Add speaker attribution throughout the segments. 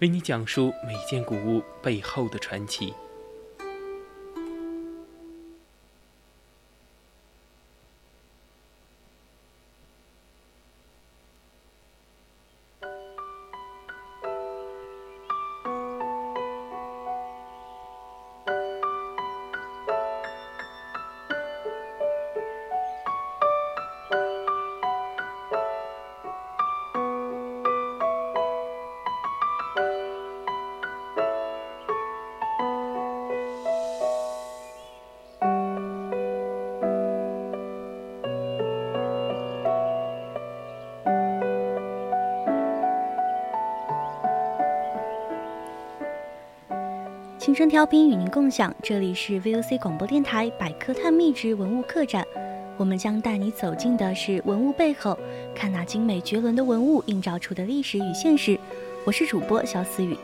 Speaker 1: 为你讲述每件古物背后的传奇。
Speaker 2: 青春调频与您共享，这里是 VOC 广播电台百科探秘之文物客栈。我们将带你走进的是文物背后，看那精美绝伦的文物映照出的历史与现实。我是主播肖思雨。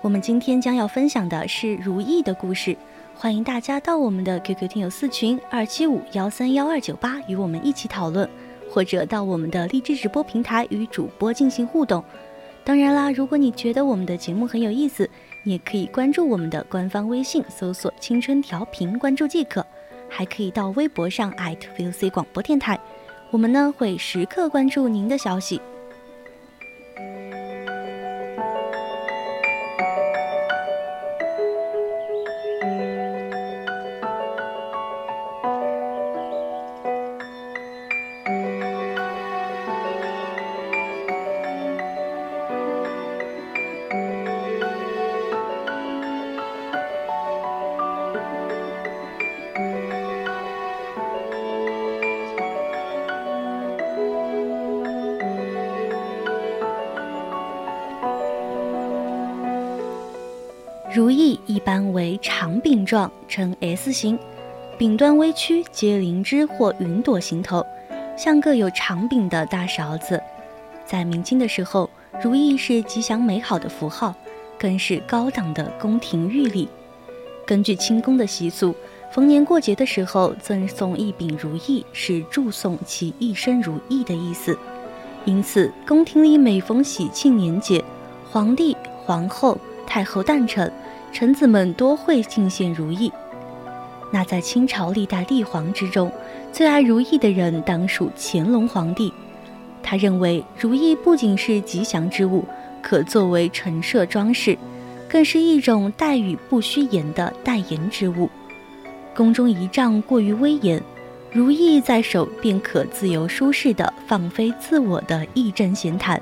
Speaker 2: 我们今天将要分享的是如意的故事，欢迎大家到我们的 QQ 听友四群二七五幺三幺二九八与我们一起讨论，或者到我们的荔枝直播平台与主播进行互动。当然啦，如果你觉得我们的节目很有意思，你也可以关注我们的官方微信，搜索“青春调频”，关注即可。还可以到微博上 @VOC 广播电台，我们呢会时刻关注您的消息。般为长柄状，呈 S 形，柄端微曲，皆灵芝或云朵形头，像个有长柄的大勺子。在明清的时候，如意是吉祥美好的符号，更是高档的宫廷玉礼。根据清宫的习俗，逢年过节的时候赠送一柄如意，是祝颂其一生如意的意思。因此，宫廷里每逢喜庆年节，皇帝、皇后、太后诞辰。臣子们多会进献如意。那在清朝历代帝皇之中，最爱如意的人当属乾隆皇帝。他认为如意不仅是吉祥之物，可作为陈设装饰，更是一种待遇不虚言的代言之物。宫中仪仗过于威严，如意在手便可自由舒适地放飞自我的义正闲谈。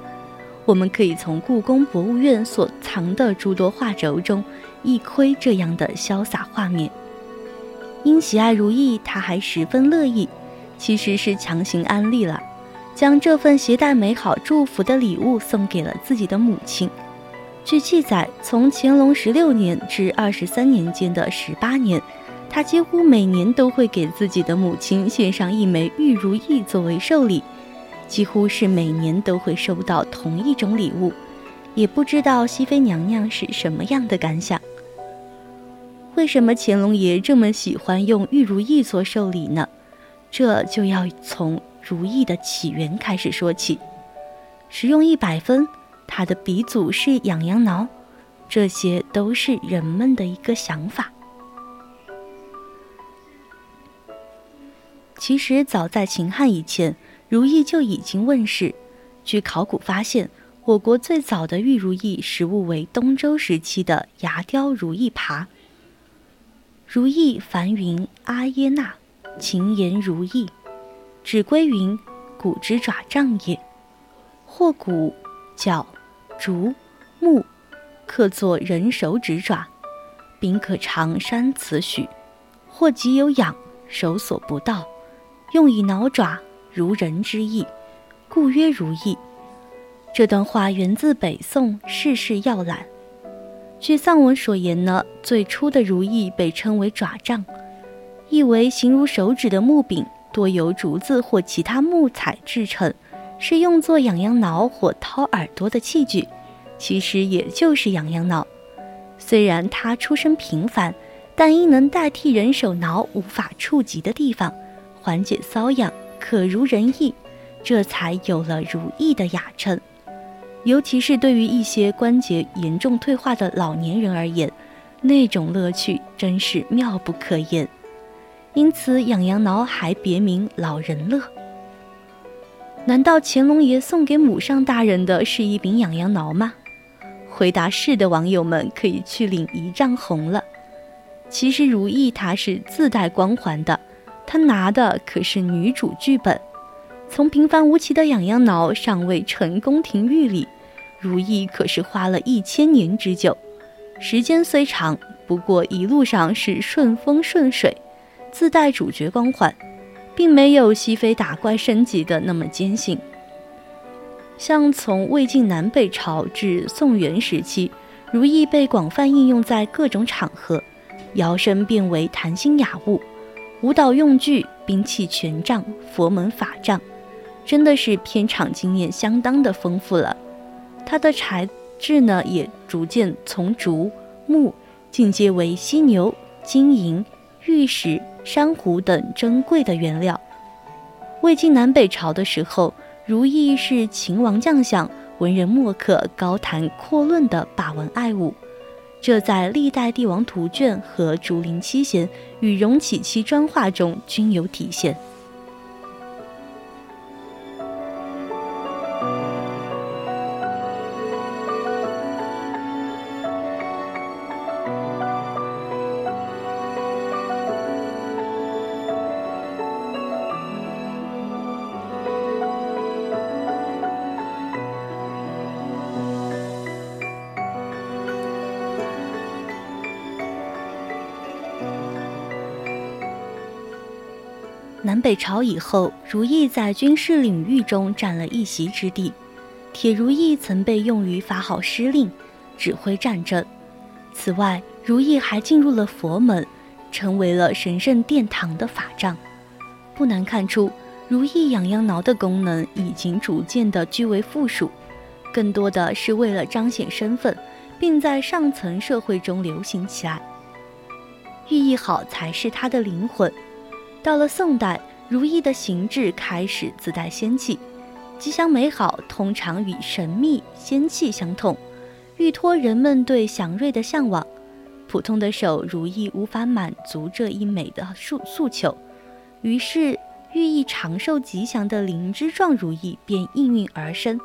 Speaker 2: 我们可以从故宫博物院所藏的诸多画轴中。一窥这样的潇洒画面。因喜爱如意，他还十分乐意，其实是强行安利了，将这份携带美好祝福的礼物送给了自己的母亲。据记载，从乾隆十六年至二十三年间的十八年，他几乎每年都会给自己的母亲献上一枚玉如意作为寿礼，几乎是每年都会收到同一种礼物。也不知道熹妃娘娘是什么样的感想。为什么乾隆爷这么喜欢用玉如意做寿礼呢？这就要从如意的起源开始说起。实用一百分，它的鼻祖是痒痒挠，这些都是人们的一个想法。其实早在秦汉以前，如意就已经问世。据考古发现，我国最早的玉如意实物为东周时期的牙雕如意耙。如意梵云阿耶那，情言如意，指归云，骨之爪杖也。或骨、角、竹、木，刻作人手指爪，柄可长三尺许。或即有痒，手所不到，用以挠爪，如人之意。故曰如意。这段话源自北宋《世事要览》。据丧文所言呢，最初的如意被称为爪杖，意为形如手指的木柄，多由竹子或其他木材制成，是用作痒痒挠或掏耳朵的器具。其实也就是痒痒挠。虽然它出身平凡，但因能代替人手挠无法触及的地方，缓解瘙痒，可如人意，这才有了如意的雅称。尤其是对于一些关节严重退化的老年人而言，那种乐趣真是妙不可言。因此，痒痒挠还别名老人乐。难道乾隆爷送给母上大人的是一柄痒痒挠吗？回答是的网友们可以去领一丈红了。其实如意它是自带光环的，他拿的可是女主剧本。从平凡无奇的痒痒挠尚未成宫廷御礼，如意可是花了一千年之久。时间虽长，不过一路上是顺风顺水，自带主角光环，并没有西非打怪升级的那么艰辛。像从魏晋南北朝至宋元时期，如意被广泛应用在各种场合，摇身变为谈心雅物，舞蹈用具、兵器权杖、佛门法杖。真的是片场经验相当的丰富了，它的材质呢也逐渐从竹、木进阶为犀牛、金银、玉石、珊瑚等珍贵的原料。魏晋南北朝的时候，如意是秦王将相、文人墨客高谈阔论的把玩爱物，这在历代帝王图卷和竹林七贤与荣启期专画中均有体现。南北朝以后，如意在军事领域中占了一席之地。铁如意曾被用于发号施令、指挥战争。此外，如意还进入了佛门，成为了神圣殿堂的法杖。不难看出，如意痒痒挠的功能已经逐渐的居为附属，更多的是为了彰显身份，并在上层社会中流行起来。寓意好才是它的灵魂。到了宋代，如意的形制开始自带仙气，吉祥美好通常与神秘仙气相通，欲托人们对祥瑞的向往。普通的手如意无法满足这一美的诉诉求，于是寓意长寿吉祥的灵芝状如意便应运而生。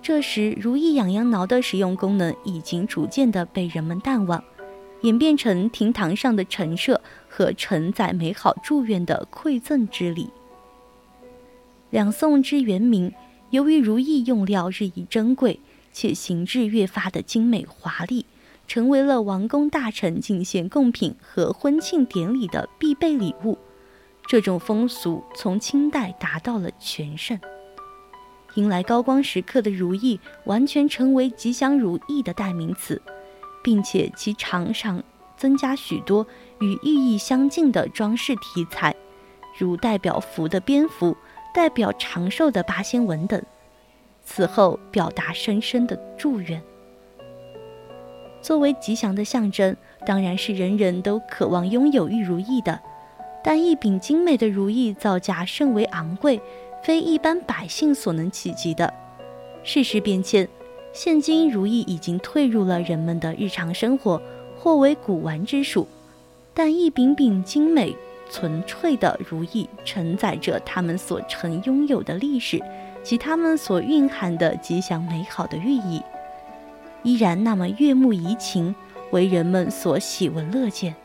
Speaker 2: 这时，如意痒痒挠的实用功能已经逐渐的被人们淡忘。演变成厅堂上的陈设和承载美好祝愿的馈赠之礼。两宋之元明，由于如意用料日益珍贵，且形制越发的精美华丽，成为了王公大臣进献贡品和婚庆典礼的必备礼物。这种风俗从清代达到了全盛，迎来高光时刻的如意，完全成为吉祥如意的代名词。并且其场上增加许多与寓意相近的装饰题材，如代表福的蝙蝠、代表长寿的八仙纹等。此后表达深深的祝愿。作为吉祥的象征，当然是人人都渴望拥有玉如意的。但一柄精美的如意造价甚为昂贵，非一般百姓所能企及的。世事变迁。现今如意已经退入了人们的日常生活，或为古玩之属。但一柄柄精美纯粹的如意，承载着他们所曾拥有的历史及他们所蕴含的吉祥美好的寓意，依然那么悦目怡情，为人们所喜闻乐见。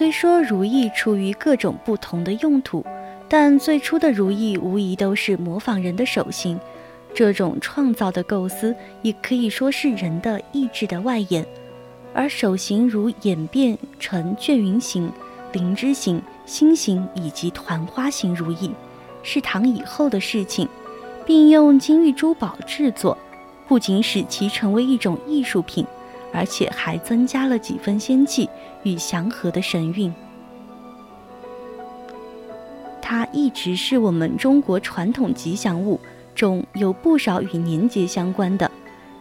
Speaker 2: 虽说如意出于各种不同的用途，但最初的如意无疑都是模仿人的手型。这种创造的构思也可以说是人的意志的外延。而手型如演变成卷云形、灵芝形、心形以及团花形如意，是唐以后的事情，并用金玉珠宝制作，不仅使其成为一种艺术品。而且还增加了几分仙气与祥和的神韵。它一直是我们中国传统吉祥物中有不少与年节相关的。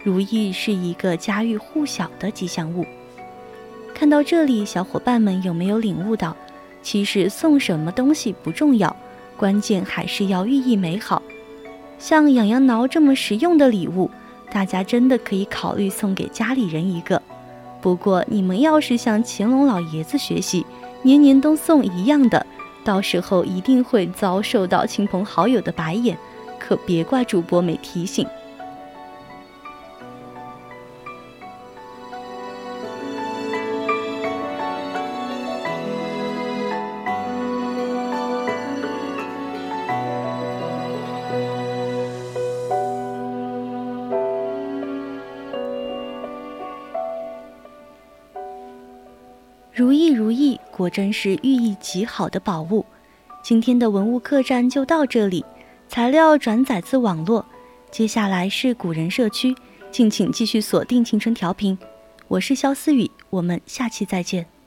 Speaker 2: 如意是一个家喻户晓的吉祥物。看到这里，小伙伴们有没有领悟到，其实送什么东西不重要，关键还是要寓意美好。像痒痒挠这么实用的礼物。大家真的可以考虑送给家里人一个，不过你们要是向乾隆老爷子学习，年年都送一样的，到时候一定会遭受到亲朋好友的白眼，可别怪主播没提醒。真是寓意极好的宝物。今天的文物客栈就到这里，材料转载自网络。接下来是古人社区，敬请继续锁定青春调频。我是肖思雨，我们下期再见。